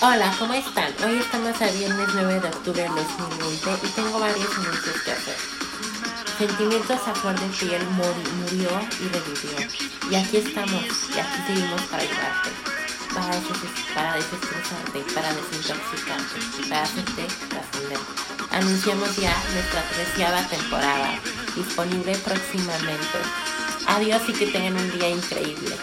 Hola, ¿cómo están? Hoy estamos a viernes 9 de octubre del 2020 y tengo varios anuncios que hacer. Sentimientos a flor de piel murió y revivió. Y aquí estamos, y aquí seguimos para ayudarte, para, para desestresarte, para desintoxicarte, para hacerte trascender. Anunciamos ya nuestra treceava temporada, disponible próximamente. Adiós y que tengan un día increíble.